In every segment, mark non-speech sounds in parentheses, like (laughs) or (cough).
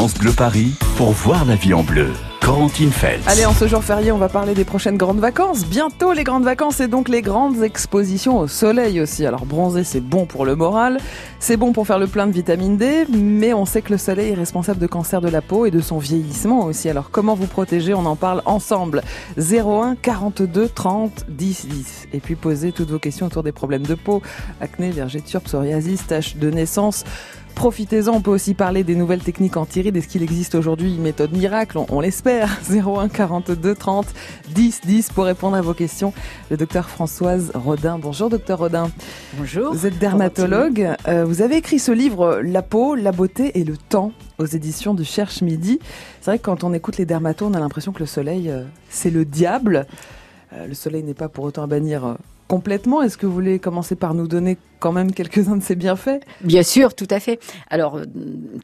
France Paris pour voir la vie en bleu. Corentine Feltz. Allez, en ce jour férié, on va parler des prochaines grandes vacances. Bientôt les grandes vacances et donc les grandes expositions au soleil aussi. Alors bronzer, c'est bon pour le moral, c'est bon pour faire le plein de vitamine D, mais on sait que le soleil est responsable de cancer de la peau et de son vieillissement aussi. Alors comment vous protéger? On en parle ensemble. 01 42 30 10 10. Et puis posez toutes vos questions autour des problèmes de peau, acné, vergeture, psoriasis, taches de naissance. Profitez-en, on peut aussi parler des nouvelles techniques anti-rides. Est-ce qu'il existe aujourd'hui une méthode miracle? On, l'espère. 01 42 30 10 10 pour répondre à vos questions. Le docteur Françoise Rodin. Bonjour docteur Rodin. Bonjour. Vous êtes dermatologue. Euh, vous avez écrit ce livre La peau, la beauté et le temps aux éditions du Cherche Midi. C'est vrai que quand on écoute les dermatos, on a l'impression que le soleil, euh, c'est le diable. Euh, le soleil n'est pas pour autant à bannir complètement. Est-ce que vous voulez commencer par nous donner quand même quelques-uns de ses bienfaits? Bien sûr, tout à fait. Alors, euh,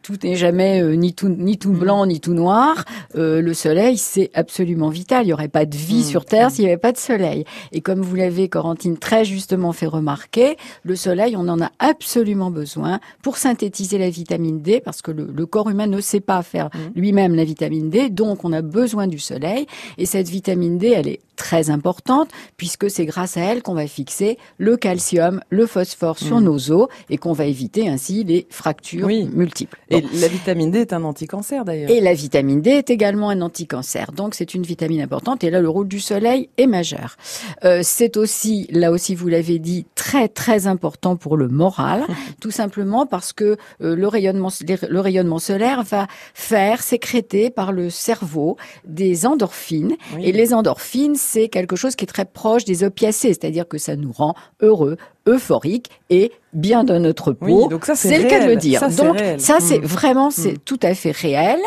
tout n'est jamais euh, ni tout ni tout mm. blanc ni tout noir. Euh, le soleil, c'est absolument vital. Il n'y aurait pas de vie mm. sur Terre s'il n'y avait pas de soleil. Et comme vous l'avez, Corentine, très justement fait remarquer, le soleil, on en a absolument besoin pour synthétiser la vitamine D, parce que le, corps humain ne sait pas faire mm. lui-même la vitamine D, donc on a besoin du soleil. Et cette vitamine D, elle est très importante, puisque c'est grâce à elle qu'on va fixer le calcium, le phosphore, sur mm. nos os et qu'on va éviter ainsi les fractures multiples. Et la vitamine D est un anticancer d'ailleurs. Et la vitamine D est également un anticancer. Donc c'est une vitamine importante et là le rôle du soleil est majeur. Euh, c'est aussi, là aussi vous l'avez dit, très très important pour le moral, (laughs) tout simplement parce que euh, le rayonnement le rayonnement solaire va faire sécréter par le cerveau des endorphines et les endorphines c'est quelque chose qui est très proche des opiacés, c'est-à-dire que ça nous rend heureux, euphorique et bien dans notre peau. donc ça c'est le cas de le dire. donc ça c'est mm. vraiment c'est mm. tout à fait réel.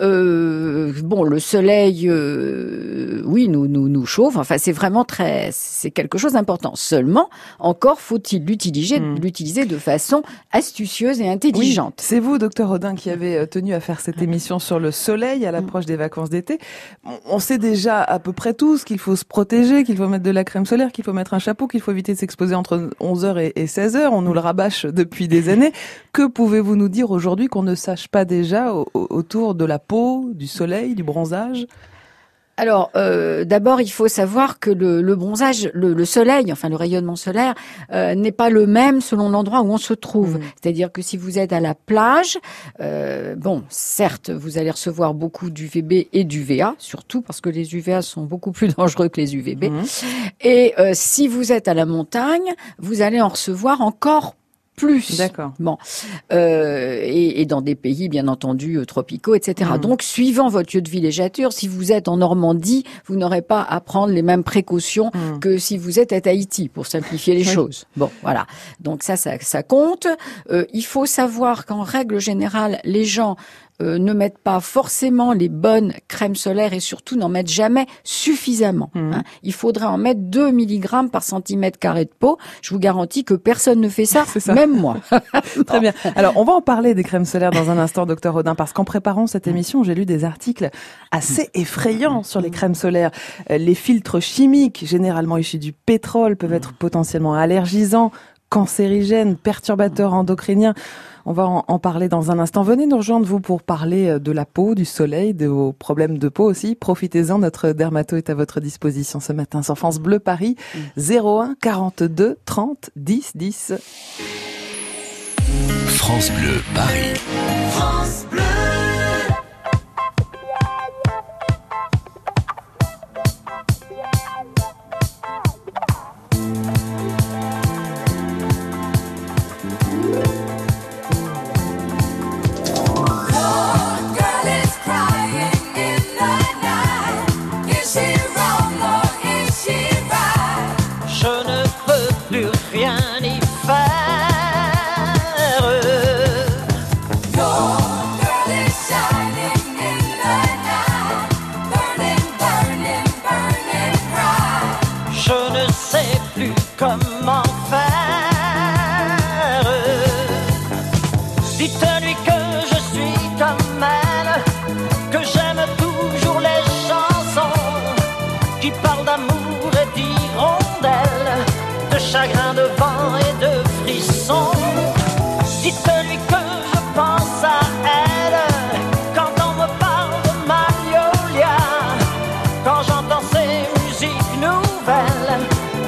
Euh, bon, le soleil, euh, oui, nous nous nous chauffe. Enfin, c'est vraiment très, c'est quelque chose d'important. Seulement, encore faut-il l'utiliser, mm. l'utiliser de façon astucieuse et intelligente. c'est vous, docteur Rodin, qui avez euh, tenu à faire cette émission sur le soleil à l'approche des vacances d'été. On sait déjà à peu près tous qu'il faut se protéger, qu'il faut mettre de la crème solaire, qu'il faut mettre un chapeau, qu'il faut éviter de s'exposer entre 11h et 16h. On nous le rabâche depuis des années. Que pouvez-vous nous dire aujourd'hui qu'on ne sache pas déjà autour de la peau, du soleil, du bronzage? Alors, euh, d'abord, il faut savoir que le, bronzage, le, soleil, enfin le rayonnement solaire, euh, n'est pas le même selon l'endroit où on se trouve. Mmh. C'est-à-dire que si vous êtes à la plage, euh, bon, certes, vous allez recevoir beaucoup d'UVB et d'UVA, surtout parce que les UVA sont beaucoup plus (laughs) dangereux que les UVB. Mmh. Et si vous êtes à la montagne, vous allez en recevoir encore plus. D'accord. Bon, euh, et, et, dans des pays bien entendu euh, tropicaux, etc. Hmm. Donc, suivant votre lieu de villégiature, si vous êtes en Normandie, vous n'aurez pas à prendre les mêmes précautions hmm. que si vous êtes à Tahiti, pour simplifier les choses. Bon, voilà. Donc ça, ça, ça compte. Euh, il faut savoir qu'en règle générale, les gens euh, ne mettent pas forcément les bonnes crèmes solaires et surtout n'en mettent jamais suffisamment. Mmh. Hein. Il faudrait en mettre 2 mg par centimètre carré de peau. Je vous garantis que personne ne fait ça, (laughs) même moi. (laughs) Très bien. Alors, on va en parler des crèmes solaires dans un instant, docteur Rodin, parce qu'en préparant cette émission, j'ai lu des articles assez effrayants sur les crèmes solaires. Euh, les filtres chimiques, généralement issus du pétrole, peuvent être potentiellement allergisants, cancérigènes, perturbateurs endocriniens. On va en, parler dans un instant. Venez nous rejoindre, vous, pour parler euh, de la peau, du soleil, de vos problèmes de peau aussi. Profitez-en, notre dermato est à votre disposition ce matin sur France Bleu Paris, 01 42 30 10 10. France Bleu Paris. France Bleu.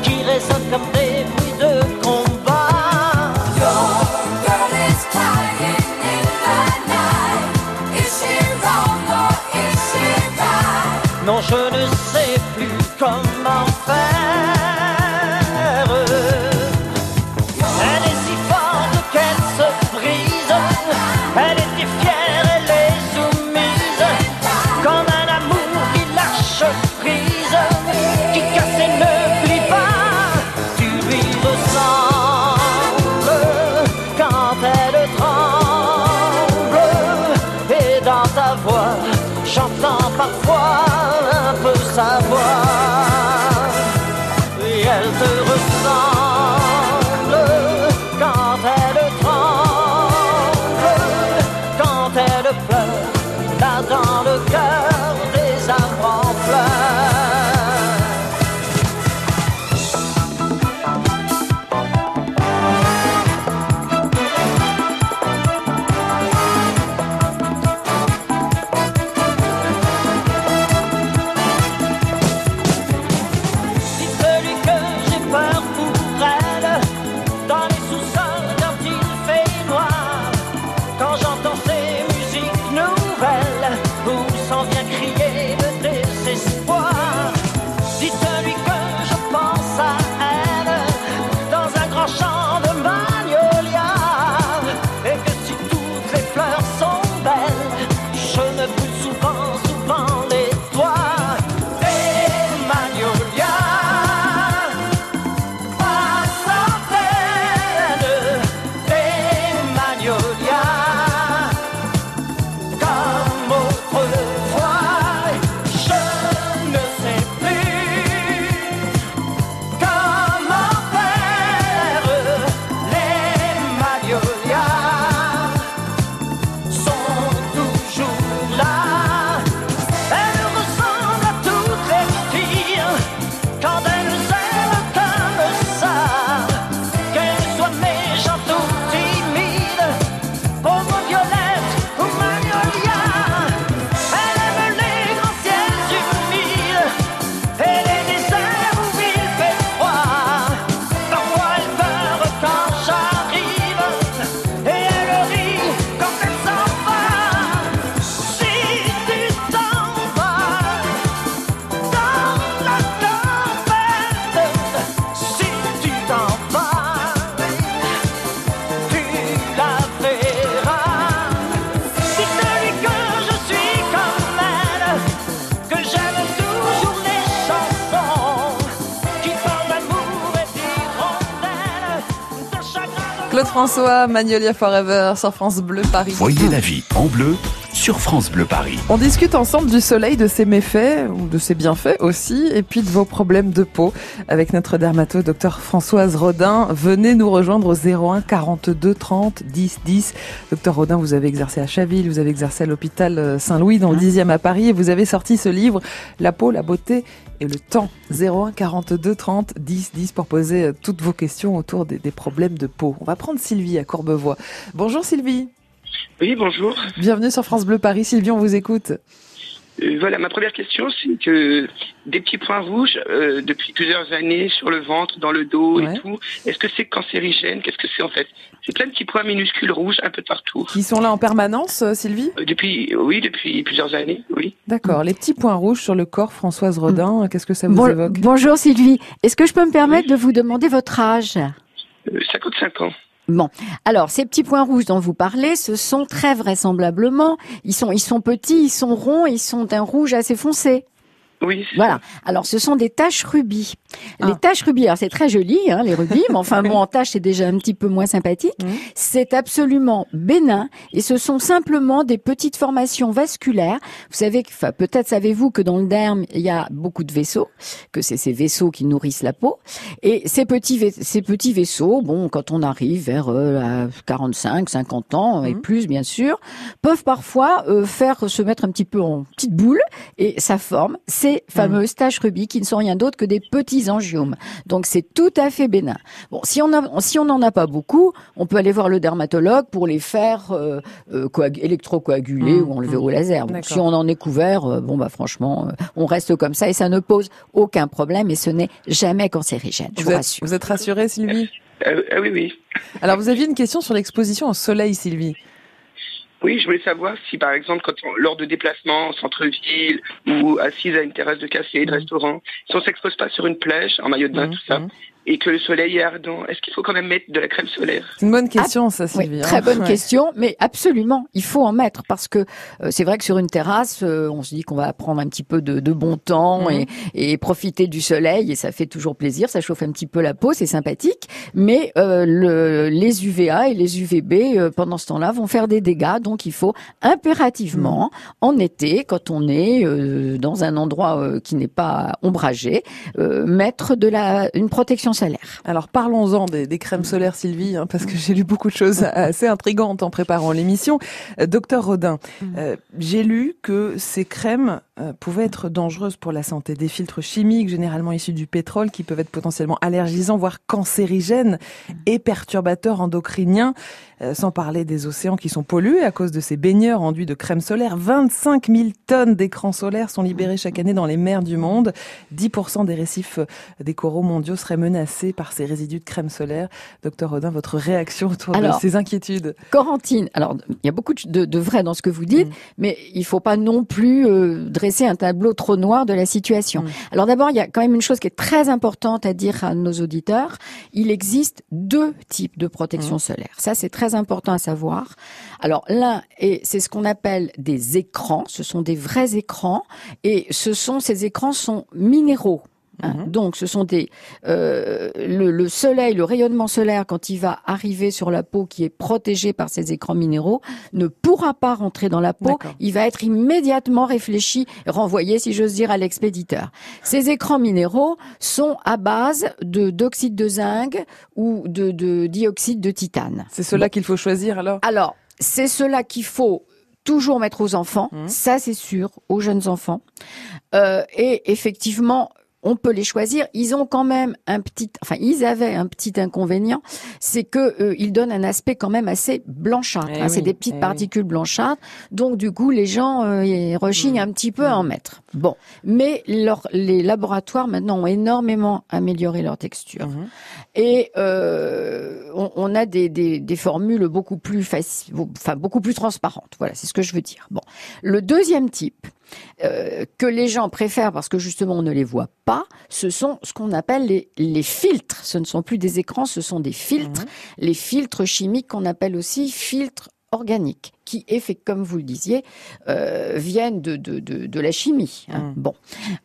qui résonnent comme des mots. Claude François, Magnolia Forever sur France Bleu Paris. Voyez la vie en bleu sur France Bleu Paris. On discute ensemble du soleil, de ses méfaits, ou de ses bienfaits aussi, et puis de vos problèmes de peau avec notre dermato, docteur Françoise Rodin. Venez nous rejoindre au 01 42 30 10 10. Docteur Rodin, vous avez exercé à Chaville, vous avez exercé à l'hôpital euh, Saint-Louis dans le 10e à Paris, et vous avez sorti ce livre, La peau, la beauté et le temps. 01 42 30 10 10 pour poser euh, toutes vos questions autour des, des problèmes de peau. On va prendre Sylvie à Courbevoie. Bonjour Sylvie. Oui, bonjour. Bienvenue sur France Bleu Paris. Sylvie, on vous écoute. Euh, voilà, ma première question, c'est que des petits points rouges euh, depuis plusieurs années sur le ventre, dans le dos Ouais. et tout, est-ce que c'est cancérigène? Qu'est-ce que c'est en fait? C'est plein de petits points minuscules rouges un peu partout. Qui sont là en permanence, euh, Sylvie? Euh, depuis, oui, depuis plusieurs années, oui. D'accord. Les petits points rouges sur le corps, Françoise Rodin, qu'est-ce que ça vous Bon- évoque? bonjour Sylvie. Est-ce que je peux me permettre de vous demander votre âge? Euh, 55 ans. Bon, alors ces petits points rouges dont vous parlez, ce sont très vraisemblablement, ils sont, ils sont petits, ils sont ronds, ils sont d'un rouge assez foncé. Oui, Voilà. Alors, ce sont des taches rubis. Ah. Les taches rubis, alors c'est très joli, hein, les rubis, mais enfin (laughs) bon, en taches, c'est déjà un petit peu moins sympathique. C'est absolument bénin et ce sont simplement des petites formations vasculaires. Vous savez, que- enfin, peut-être savez-vous que dans le derme, il y a beaucoup de vaisseaux, que c'est ces vaisseaux qui nourrissent la peau. Et ces petits, vais- ces petits vaisseaux, bon, quand on arrive vers euh, à 45, 50 ans et Mhm. plus, bien sûr, peuvent parfois euh, faire se mettre un petit peu en petite boule et ça forme. Ces fameuses taches rubis qui ne sont rien d'autre que des petits angiomes. Donc c'est tout à fait bénin. Bon, si on a, si on n'en a pas beaucoup, on peut aller voir le dermatologue pour les faire euh, euh, coag- électrocoaguler Mmh, ou enlever au laser. Bon, si on en est couvert, euh, bon bah franchement, euh, on reste comme ça et ça ne pose aucun problème et ce n'est jamais cancérigène. Je vous, Vous êtes, rassure. vous êtes rassurée, Sylvie? Oui, oui. Alors, vous aviez une question sur l'exposition au soleil, Sylvie. Oui, je voulais savoir si, par exemple, quand on- lors de déplacements en centre-ville ou assise à une terrasse de café, de restaurant, si on s'expose pas sur une plage, en maillot de bain, Mhm, tout ça, mhm. Et que le soleil est ardent, est-ce qu'il faut quand même mettre de la crème solaire? C'est une bonne question, ça, Oui, Sylvie. hein. très bonne Ouais. question, mais absolument, il faut en mettre parce que euh, c'est vrai que sur une terrasse, euh, on se dit qu'on va prendre un petit peu de, de bon temps Mhm. et, et profiter du soleil et ça fait toujours plaisir, ça chauffe un petit peu la peau, c'est sympathique, mais euh, le, les UVA et les UVB euh, pendant ce temps-là vont faire des dégâts, donc il faut impérativement en été, quand on est euh, dans un endroit euh, qui n'est pas ombragé, euh, mettre de la une protection solaire. Alors parlons-en des, des crèmes solaires, Sylvie, hein, parce que j'ai lu beaucoup de choses assez intrigantes en préparant l'émission. Euh, Docteur Rodin, euh, j'ai lu que ces crèmes euh, pouvaient être dangereuses pour la santé. Des filtres chimiques, généralement issus du pétrole, qui peuvent être potentiellement allergisants, voire cancérigènes et perturbateurs endocriniens, euh, sans parler des océans qui sont pollués à cause de ces baigneurs enduits de crème solaire. 25 000 tonnes d'écrans solaires sont libérés chaque année dans les mers du monde. 10% des récifs euh, des coraux mondiaux seraient menacés par ces résidus de crème solaire. Docteur Rodin, votre réaction autour Alors, de ces inquiétudes? Corentine, alors il y a beaucoup de, de vrai dans ce que vous dites, Mm. mais il faut pas non plus euh, dresser un tableau trop noir de la situation. Mm. Alors d'abord, il y a quand même une chose qui est très importante à dire à nos auditeurs. Il existe deux types de Mm. protection solaire. Ça, c'est très important à savoir. Alors l'un, c'est ce qu'on appelle des écrans. Ce sont des vrais écrans, et ce sont ces écrans sont minéraux. Hein. Mhm. Donc, ce sont des euh, le, le soleil, le rayonnement solaire, quand il va arriver sur la peau qui est protégée par ces écrans minéraux, ne pourra pas rentrer dans la peau. Il va être immédiatement réfléchi, renvoyé, si j'ose dire, à l'expéditeur. Ces écrans minéraux sont à base de d'oxyde de zinc ou de, de dioxyde de titane. C'est cela qu'il faut choisir alors? Alors, c'est cela qu'il faut toujours mettre aux enfants, Mhm. ça c'est sûr, aux jeunes enfants. Euh, et effectivement, on peut les choisir. Ils ont quand même un petit, enfin, ils avaient un petit inconvénient, c'est que euh, ils donnent un aspect quand même assez blanchâtre. Eh hein. c'est des petites eh oui. particules blanchâtres. Donc du coup, les gens euh, rechignent Mm. un petit peu à en mettre. Bon, mais leur- les laboratoires maintenant ont énormément amélioré leur texture. Mhm. Et euh, on, on a des, des, des formules beaucoup plus faciles, enfin beaucoup plus transparentes. Voilà, c'est ce que je veux dire. Bon, le deuxième type euh, que les gens préfèrent parce que justement on ne les voit pas, ce sont ce qu'on appelle les, les filtres. Ce ne sont plus des écrans, ce sont des filtres. Les filtres chimiques qu'on appelle aussi filtres organiques, qui, effet, comme vous le disiez, euh, viennent de, de, de, de la chimie. hein. Mm. Bon,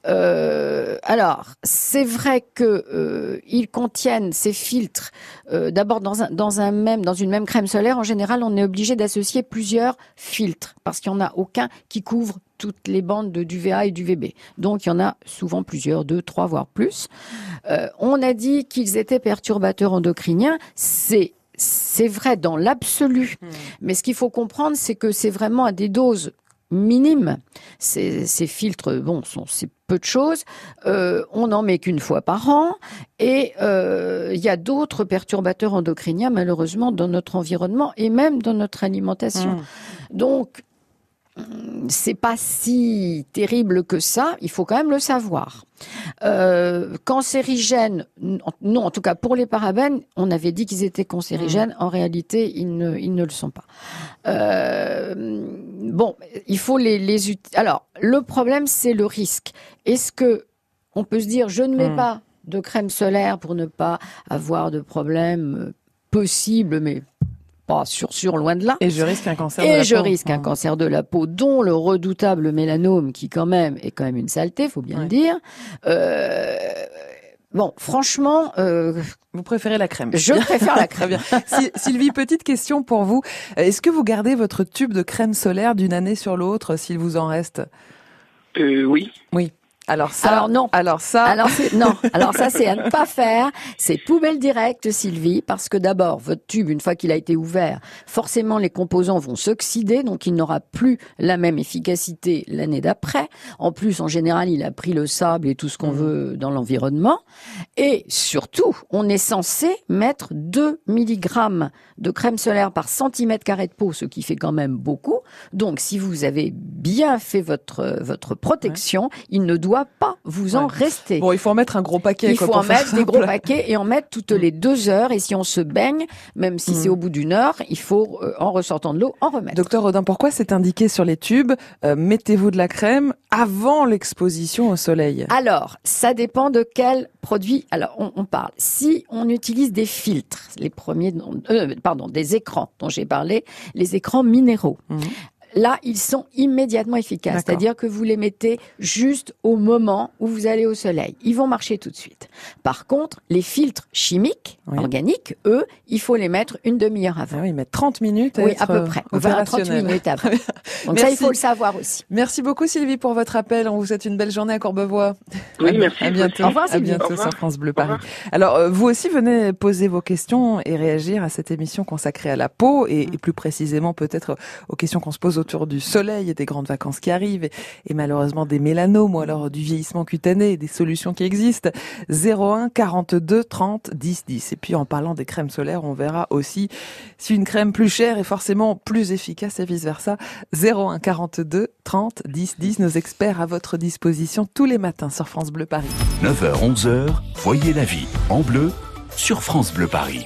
euh, alors c'est vrai que euh, ils contiennent ces filtres. euh, D'abord dans un, dans un même dans une même crème solaire, en général, on est obligé d'associer plusieurs filtres parce qu'il n'y en a aucun qui couvre toutes les bandes de d'UVA et d'UVB. Donc il y en a souvent plusieurs, deux, trois, voire plus. On a dit qu'ils étaient perturbateurs endocriniens. C'est c'est vrai dans l'absolu, mais ce qu'il faut comprendre, c'est que c'est vraiment à des doses minimes. Ces, ces filtres, bon, sont c'est peu de choses. Euh, on n'en met qu'une fois par an, et euh, il y a d'autres perturbateurs endocriniens, malheureusement, dans notre environnement et même dans notre alimentation. Mhm. Donc, c'est pas si terrible que ça. Il faut quand même le savoir. Euh, cancérigènes, non, en tout cas pour les parabènes, on avait dit qu'ils étaient cancérigènes. En réalité, ils ne, ils ne le sont pas. Euh, bon, il faut les, les Alors, le problème, c'est le risque. Est-ce que on peut se dire, je ne mets Mm. pas de crème solaire pour ne pas avoir de problème euh, possible, mais pas sûr, sûr, loin de là. Et je risque un cancer de Et la je peau. risque un Mhm. cancer de la peau, dont le redoutable mélanome, qui quand même est quand même une saleté, faut bien Ouais. le dire. Euh, bon, franchement, euh, Vous préférez la crème je (laughs) préfère la crème. Sylvie, petite question pour vous. Euh, Est-ce que vous gardez votre tube de crème solaire d'une année sur l'autre, s'il vous en reste? Euh, oui. Alors ça, Alors non. Alors ça, Alors non. (laughs) Alors ça c'est à ne pas faire. C'est poubelle directe, Sylvie, parce que d'abord votre tube, une fois qu'il a été ouvert, forcément les composants vont s'oxyder, donc il n'aura plus la même efficacité l'année d'après. En plus, en général, il a pris le sable et tout ce qu'on veut dans l'environnement. Et surtout, on est censé mettre 2 mg de crème solaire par centimètre carré de peau, ce qui fait quand même beaucoup. Donc, si vous avez bien fait votre votre protection, il ne doit pas vous en Ouais. rester. bon, il faut en mettre un gros paquet. Il quoi, faut en mettre des gros paquets et en mettre toutes les deux heures. Et si on se baigne, même si c'est Mm. au bout d'une heure, il faut, euh, en ressortant de l'eau, en remettre. Docteur Rodin, pourquoi c'est indiqué sur les tubes euh, Mettez-vous de la crème avant l'exposition au soleil? Alors, ça dépend de quel produit. Alors, on, on parle. Si on utilise des filtres, les premiers, euh, pardon, des écrans dont j'ai parlé, les écrans minéraux. Mhm. Là, ils sont immédiatement efficaces. C'est-à-dire que vous les mettez juste au moment où vous allez au soleil. Ils vont marcher tout de suite. Par contre, les filtres chimiques, Oui. organiques, eux, il faut les mettre une demi-heure avant. Ah oui, mettre 30 minutes à Oui, être à peu près. 20 à 30 opérationnel. minutes avant. (laughs) Donc ça, Merci. il faut le savoir aussi. Merci beaucoup Sylvie pour votre appel. On vous souhaite une belle journée à Courbevoie. Oui, merci. À bientôt. Au revoir, à bientôt sur France Bleu Paris. Alors euh, vous aussi venez poser vos questions et réagir à cette émission consacrée à la peau et, et plus précisément peut-être aux questions qu'on se pose autour du soleil et des grandes vacances qui arrivent et, malheureusement des mélanomes ou alors du vieillissement cutané et des solutions qui existent. 01 42 30 10 10. Et puis en parlant des crèmes solaires, on verra aussi si une crème plus chère est forcément plus efficace et vice versa. 01 42 30 10 10. Nos experts à votre disposition tous les matins sur France Bleu Paris. 9h, 11h, voyez la vie en bleu sur France Bleu Paris.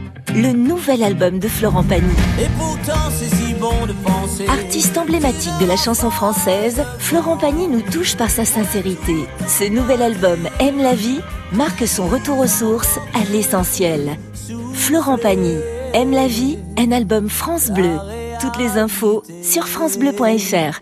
le nouvel album de Florent Pagny. Et pourtant c'est si bon de penser. Artiste emblématique de la chanson française, Florent Pagny nous touche par sa sincérité. Ce nouvel album Aime la vie marque son retour aux sources, à l'essentiel. Florent Pagny, Aime la vie, un album France Bleu. Toutes les infos sur francebleu.fr.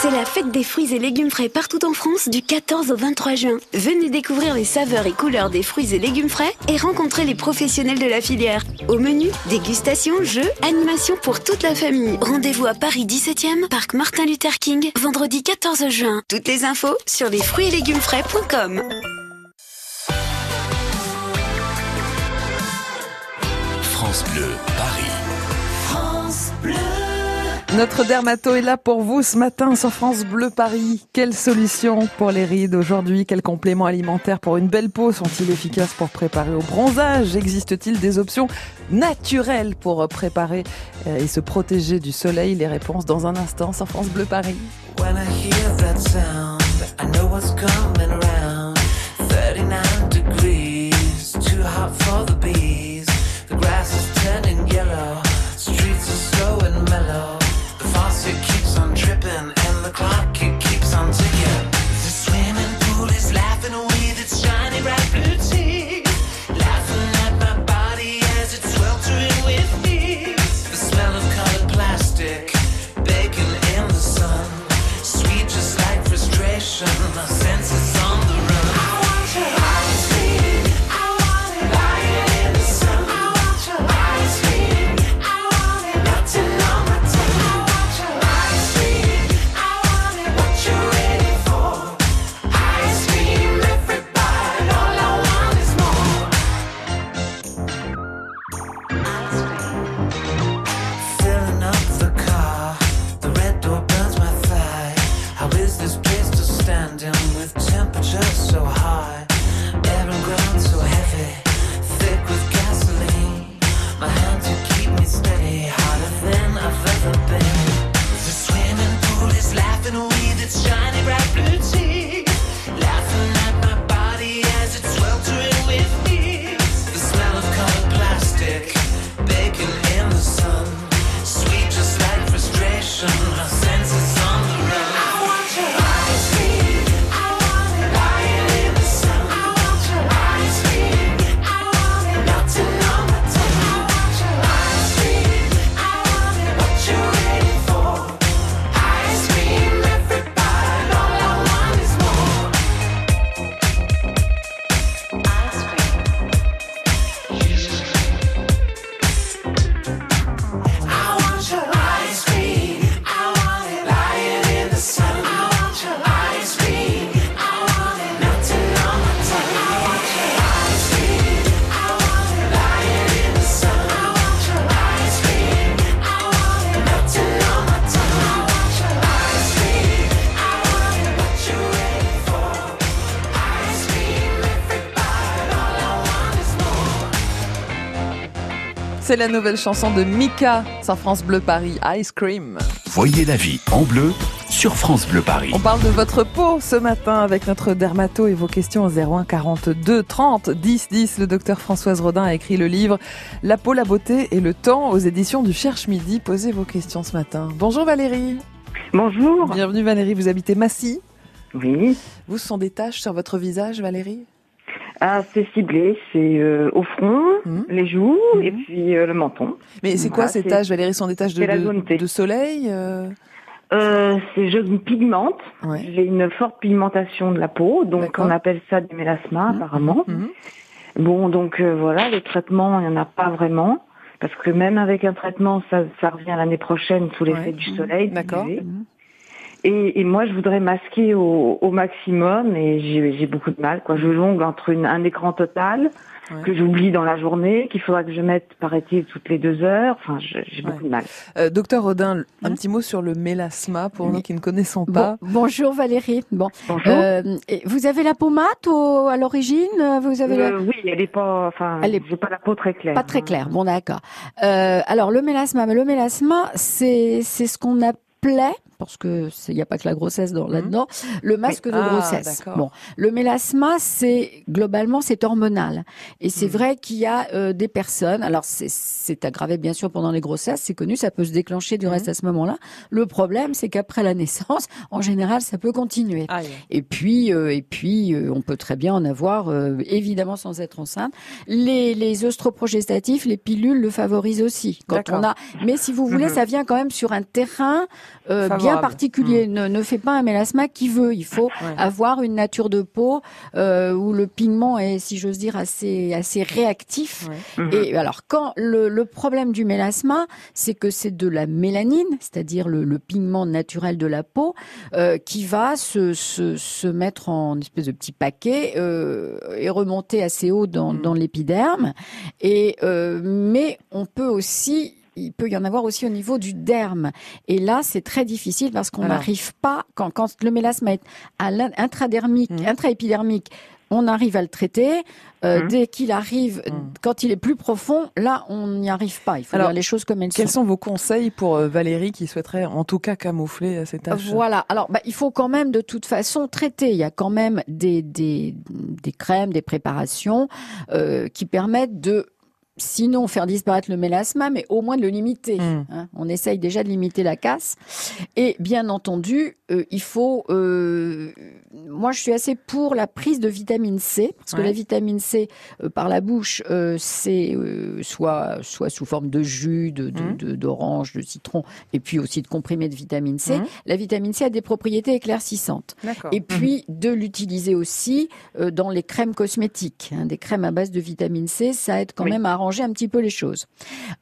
C'est la fête des fruits et légumes frais partout en France du 14 au 23 juin. Venez découvrir les saveurs et couleurs des fruits et légumes frais et rencontrer les professionnels de la filière. Au menu, dégustation, jeux, animation pour toute la famille. Rendez-vous à Paris 17e, parc Martin Luther King, vendredi 14 juin. Toutes les infos sur les fruits et légumes frais.com. France Bleu, Paris. Notre dermato est là pour vous ce matin sur France Bleu Paris. Quelle solution pour les rides aujourd'hui? Quels compléments alimentaires pour une belle peau? Sont-ils efficaces pour préparer au bronzage? Existe-t-il des options naturelles pour préparer euh, et se protéger du soleil? Les réponses dans un instant sur France Bleu Paris. When I hear that C'est la nouvelle chanson de Mika sur France Bleu Paris, Ice Cream. Voyez la vie en bleu sur France Bleu Paris. On parle de votre peau ce matin avec notre dermato et vos questions au 01 42 30 10 10. Le docteur Françoise Rodin a écrit le livre La peau, la beauté et le temps aux éditions du Cherche Midi. Posez vos questions ce matin. Bonjour Valérie. Bonjour. Bienvenue Valérie, vous habitez Massy? Oui. Vous, ce sont des taches sur votre visage Valérie? Ah, c'est ciblé, c'est euh, au front, Mhm. les joues et puis euh, le menton. Mais c'est quoi Voilà, ces taches? Valérie sont des taches de, de, soleil euh, Euh, c'est je me pigmente. Ouais. J'ai une forte pigmentation de la peau, donc on appelle ça des mélasmas apparemment. Mhm. Bon, donc euh, voilà, les traitements, il n'y en a pas vraiment. Parce que même avec un traitement, ça, ça revient l'année prochaine sous l'effet Ouais. du soleil. du D'accord. Et, et moi, je voudrais masquer au, au maximum et j'ai j'ai beaucoup de mal. Quoi. Je jongle entre une- un écran total Ouais. que j'oublie dans la journée, qu'il faudra que je mette, paraît-il, toutes les deux heures. Enfin, j'ai beaucoup Ouais. de mal. Euh, Docteur Rodin, Hein un petit mot sur le mélasma pour nous qui ne connaissons Bon, pas. bonjour Valérie. Bon, Bonjour. Euh, et vous avez la peau mate au- à l'origine Vous avez la- Euh, oui, elle est pas, enfin, Elle est- j'ai pas la peau très claire. Pas très clair. Bon, d'accord. Euh, alors le mélasma, mais le mélasma, c'est c'est ce qu'on appelait parce que il n'y a pas que la grossesse dans- là-dedans, le masque de Ah, grossesse. d'accord. Bon, le mélasma, c'est globalement c'est hormonal et c'est Mhm. vrai qu'il y a euh, des personnes. Alors c'est- c'est aggravé bien sûr pendant les grossesses, c'est connu, ça peut se déclencher du reste à ce moment-là. Le problème, c'est qu'après la naissance, (laughs) en général, ça peut continuer. Et puis, euh, et puis, euh, on peut très bien en avoir, euh, évidemment, sans être enceinte. Les, les œstroprogestatifs, les pilules le favorisent aussi. Quand D'accord. on a, mais si vous voulez, Mhm. (laughs) ça vient quand même sur un terrain euh, bien particulier. Ne, ne fait pas un mélasma qui veut. Il faut Ouais. avoir une nature de peau euh, où le pigment est, si j'ose dire, assez assez réactif. Ouais. Mhm. Et alors, quand le, le problème du mélasma, c'est que c'est de la mélanine, c'est-à-dire le, le pigment naturel de la peau, euh, qui va se, se, se mettre en espèce de petit paquet euh, et remonter assez haut dans, Mm. dans l'épiderme. Et euh, mais on peut aussi il peut y en avoir aussi au niveau du derme. Et là, c'est très difficile parce qu'on n'arrive pas, quand, quand le mélasma est à intradermique, Mm. intraépidermique, on arrive à le traiter. Euh, Mm. Dès qu'il arrive, Mm. quand il est plus profond, là, on n'y arrive pas. Il faut Alors, dire les choses comme elles Quels sont. sont vos conseils pour euh, Valérie qui souhaiterait en tout cas camoufler euh, ces taches Voilà. Alors, bah, il faut quand même de toute façon traiter. Il y a quand même des des, des crèmes, des préparations euh, qui permettent de Sinon, faire disparaître le mélasma, mais au moins de le limiter. Mm. hein. On essaye déjà de limiter la casse. Et bien entendu, euh, il faut. euh, moi, je suis assez pour la prise de vitamine C, parce que la vitamine C euh, par la bouche, c'est soit soit sous forme de jus, de de- de- d'orange, de, citron, et puis aussi de comprimés de vitamine C. Mhm. La vitamine C a des propriétés éclaircissantes. Et puis de l'utiliser aussi dans les crèmes cosmétiques, hein, des crèmes à base de vitamine C, ça aide quand Oui. même à arranger un petit peu les choses.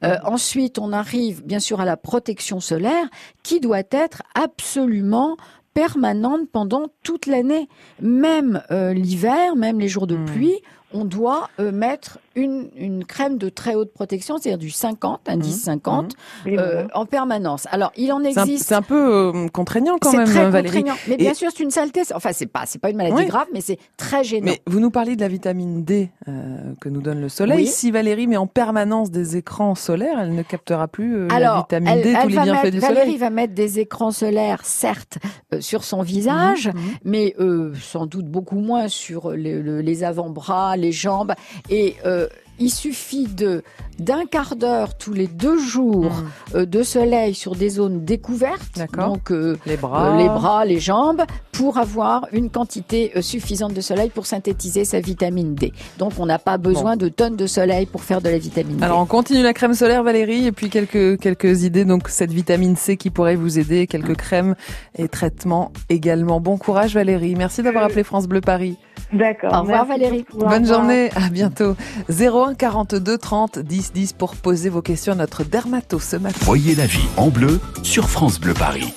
Euh, ensuite, on arrive bien sûr à la protection solaire, qui doit être absolument permanente pendant toute l'année, même euh, l'hiver, même les jours de Mm. pluie. on doit euh, mettre une, une crème de très haute protection, c'est-à-dire du 50, indice 50, Oui, euh, en permanence. Alors, il en existe. c'est un peu euh, contraignant quand même, très Valérie. contraignant. Mais bien sûr, c'est une saleté. Enfin, c'est pas, c'est pas une maladie Oui. grave, mais c'est très gênant. Mais vous nous parliez de la vitamine D euh, que nous donne le soleil. Oui. Si Valérie met en permanence des écrans solaires, elle ne captera plus euh, la Alors, vitamine elle, D, elle tous les bienfaits mettre- du Valérie soleil. va mettre des écrans solaires, certes, euh, sur son visage, Mhm, mhm. mais euh, sans doute beaucoup moins sur les, le- les avant-bras, les jambes. Et euh, il suffit de d'un quart d'heure tous les deux jours euh, de soleil sur des zones découvertes, donc euh, Les euh, bras. les bras, les jambes, pour avoir une quantité euh, suffisante de soleil pour synthétiser sa vitamine D. Donc on n'a pas besoin de tonnes de soleil pour faire de la vitamine D. Alors on continue la crème solaire Valérie et puis quelques quelques idées donc cette vitamine C qui pourrait vous aider, quelques crèmes et traitements également. Bon courage Valérie, merci d'avoir appelé France Bleu Paris. D'accord. Au revoir, Valérie. Bonne journée, à bientôt. 01 42 30 10 10 pour poser vos questions à notre dermato ce matin. Voyez la vie en bleu sur France Bleu Paris.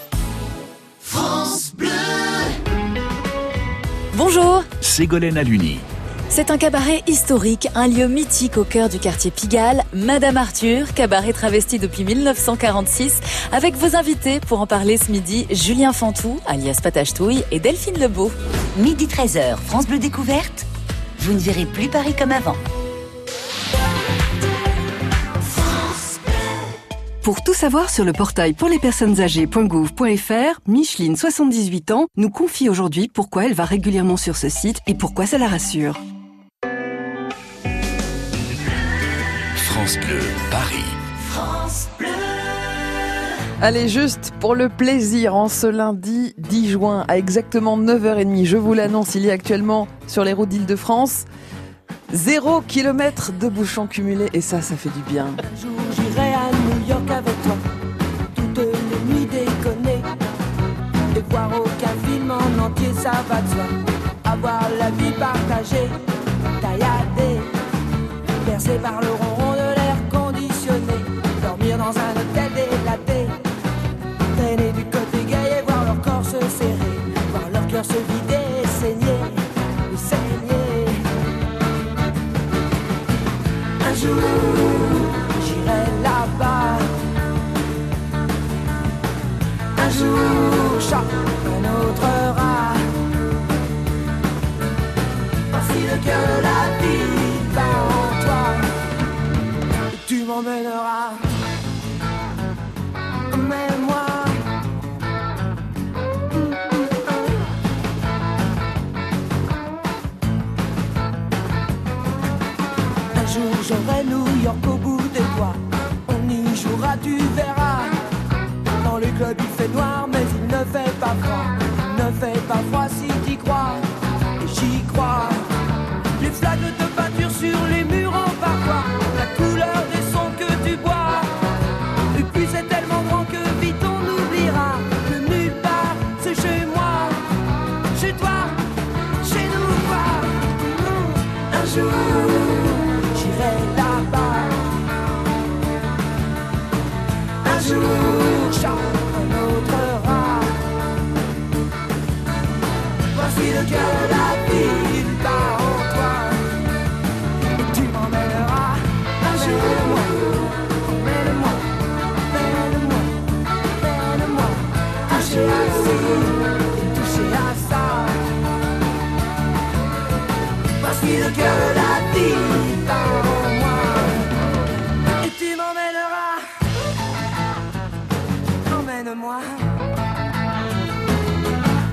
Bonjour, Ségolène Aluni. C'est un cabaret historique, un lieu mythique au cœur du quartier Pigalle, Madame Arthur, cabaret travesti depuis 1946, avec vos invités pour en parler ce midi, Julien Fantou, alias Patachetouille, et Delphine Lebeau. Midi 13h, France Bleu Découverte. Vous ne verrez plus Paris comme avant. Pour tout savoir sur le portail pour les personnes âgées.gouv.fr, Micheline, 78 ans, nous confie aujourd'hui pourquoi elle va régulièrement sur ce site et pourquoi ça la rassure. France Bleu Paris. Allez, juste pour le plaisir, en ce lundi 10 juin, à exactement 9h30, je vous l'annonce, il y a actuellement sur les routes d'Île-de-France 0 km de bouchons cumulés et ça, ça fait du bien. Un jour j'irai à New York avec toi, toutes les nuits déconner, et voir aucun film en entier, ça va de soi. Avoir la vie partagée, tailladée, bercée par le ronron voir New York au bout des doigts. On y jouera, tu verras. Dans les clubs il fait noir, mais il ne fait pas froid. Ne fait pas froid si t'y crois.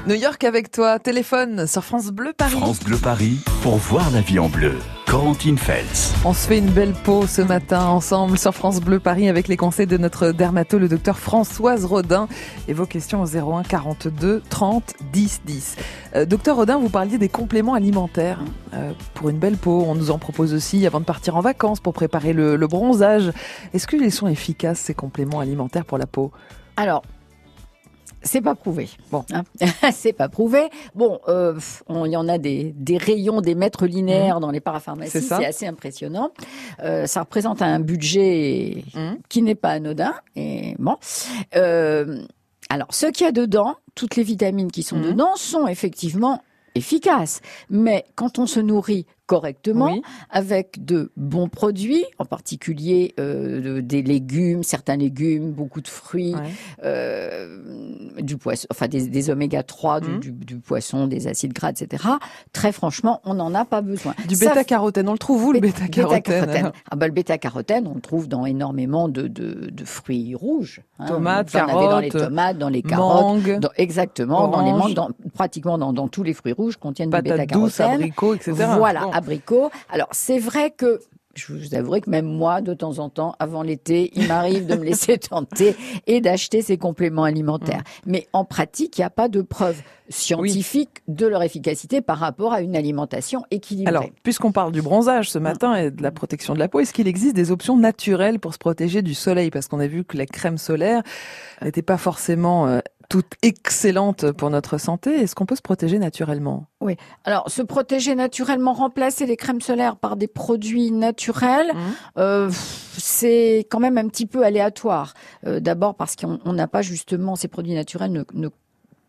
New York avec toi, téléphone sur France Bleu Paris. France Bleu Paris pour voir la vie en bleu. Corentine Feltz. On se fait une belle peau ce matin ensemble sur France Bleu Paris avec les conseils de notre dermato, le docteur Françoise Rodin. Et vos questions au 01 42 30 10 10. Euh, docteur Rodin, vous parliez des compléments alimentaires euh, pour une belle peau. On nous en propose aussi avant de partir en vacances pour préparer le, le bronzage. Est-ce qu'ils sont efficaces ces compléments alimentaires pour la peau? Alors, c'est pas prouvé. Bon, hein. (laughs) c'est pas prouvé. Bon, euh, on- y en a des, des rayons, des mètres linéaires dans les parapharmacies. C'est ça. C'est assez impressionnant. Euh, ça représente un budget qui n'est pas anodin. Et bon, Euh, alors ce qu'il y a dedans, toutes les vitamines qui sont dedans sont effectivement efficaces. Mais quand on se nourrit correctement, Oui. avec de bons produits, en particulier euh, de- des légumes, certains légumes, beaucoup de fruits, Ouais. euh, du poisson, enfin des, des oméga 3, du, Mhm. du- du poisson, des acides gras, etc. Très franchement, on n'en a pas besoin. Du bêta-carotène, on le trouve où le bêta-carotène. Ah bah, le bêta-carotène, on le trouve dans énormément de, de, de fruits rouges. hein. Tomates, en avez dans les carottes, tomates, dans les carottes, mangue, dans- exactement, dans les mangues, dans- pratiquement dans, dans tous les fruits rouges contiennent du bêta-carotène. abricots, etc. Voilà. Abricots. Alors c'est vrai que je vous avouerai que même moi, de temps en temps, avant l'été, il m'arrive de me laisser (laughs) tenter et d'acheter ces compléments alimentaires. Mm. Mais en pratique, il n'y a pas de preuve scientifique de leur efficacité par rapport à une alimentation équilibrée. Alors, puisqu'on parle du bronzage ce matin et de la protection de la peau, est-ce qu'il existe des options naturelles pour se protéger du soleil? Parce qu'on a vu que la crème solaire n'était pas forcément euh, toute excellente pour notre santé. Est-ce qu'on peut se protéger naturellement? Oui. Alors, se protéger naturellement, remplacer les crèmes solaires par des produits naturels, euh, pff, c'est quand même un petit peu aléatoire. Euh, D'abord parce qu'on on n'a pas justement ces produits naturels ne, ne-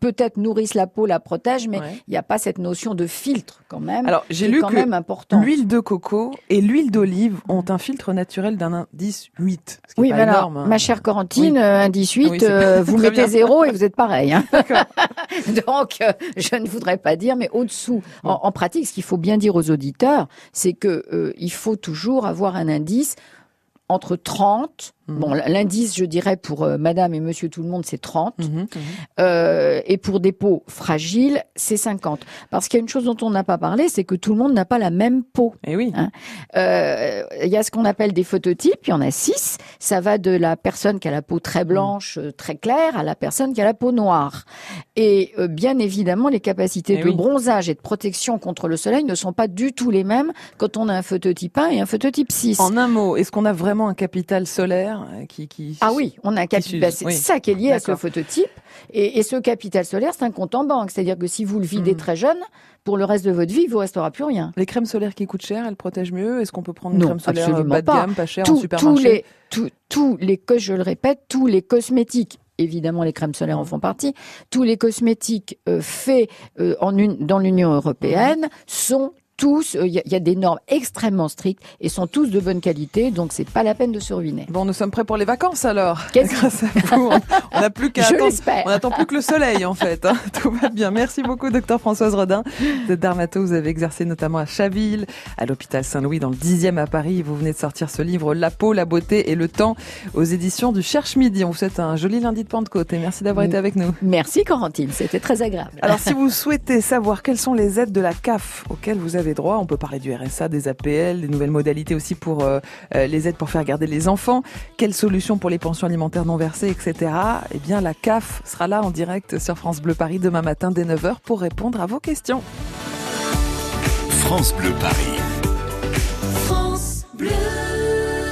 peut-être nourrissent la peau, la protègent, mais il Ouais. n'y a pas cette notion de filtre quand même. Alors, j'ai est lu quand que même l'huile de coco et l'huile d'olive ont un filtre naturel d'un indice 8. Ce qui est Oui, pas mais alors, énorme, hein. ma chère Corentine, Oui. euh, indice 8, Oui, c'est pas- euh, (laughs) vous mettez bien. zéro et vous êtes pareil. hein. (laughs) (laughs) Donc, euh, je ne voudrais pas dire, mais au-dessous, en, en pratique, ce qu'il faut bien dire aux auditeurs, c'est que euh, il faut toujours avoir un indice entre 30, Mhm. bon, l'indice, je dirais, pour euh, madame et monsieur tout le monde, c'est 30, Mhm, mhm. euh, et pour des peaux fragiles, c'est 50. Parce qu'il y a une chose dont on n'a pas parlé, c'est que tout le monde n'a pas la même peau. Eh oui. Hein. Euh, Il y a ce qu'on appelle des phototypes, il y en a six. Ça va de la personne qui a la peau très blanche, euh, très claire, à la personne qui a la peau noire. Et euh, bien évidemment, les capacités Eh de oui. bronzage et de protection contre le soleil ne sont pas du tout les mêmes quand on a un phototype 1 et un phototype 6. En un mot, est-ce qu'on a vraiment un capital solaire? Qui, qui... Ah oui, on a un capital. bah, c'est oui. ça qui est lié à ce phototype. Et, et ce capital solaire, c'est un compte en banque. C'est-à-dire que si vous le videz Mhm. très jeune, pour le reste de votre vie, il vous restera plus rien. Les crèmes solaires qui coûtent cher, elles protègent mieux Est-ce qu'on peut prendre une Non, crème solaire euh, bas de pas. gamme, pas chère en Tous- tous supermarché les, tous, tous les je le répète, tous les cosmétiques. Évidemment, les crèmes solaires en font partie. Tous les cosmétiques euh, faits euh, en une, dans l'Union européenne sont tous, euh, il y, a- il y a des normes extrêmement strictes et sont tous de bonne qualité, donc c'est pas la peine de se ruiner. Bon, nous sommes prêts pour les vacances alors. (laughs) Qu'est-ce- Grâce à vous, on- n'a plus qu'à attendre. On n'attend plus que le soleil en fait. hein. (laughs) Tout va bien. Merci beaucoup, docteur Françoise Rodin. Vous êtes dermato, vous avez exercé notamment à Chaville, à l'hôpital Saint-Louis dans le 10e à Paris. Vous venez de sortir ce livre La peau, la beauté et le temps aux éditions du Cherche Midi. On vous souhaite un joli lundi de Pentecôte et merci d'avoir été avec nous. Merci Corentine, c'était très agréable. Alors, si vous souhaitez savoir quelles sont les aides de la CAF auxquelles vous avez droits. On peut parler du RSA, des APL, des nouvelles modalités aussi pour euh, euh, les aides pour faire garder les enfants. Quelles solutions pour les pensions alimentaires non versées, etc. Eh bien, la CAF sera là en direct sur France Bleu Paris demain matin dès 9h pour répondre à vos questions. France Bleu Paris. France Bleu.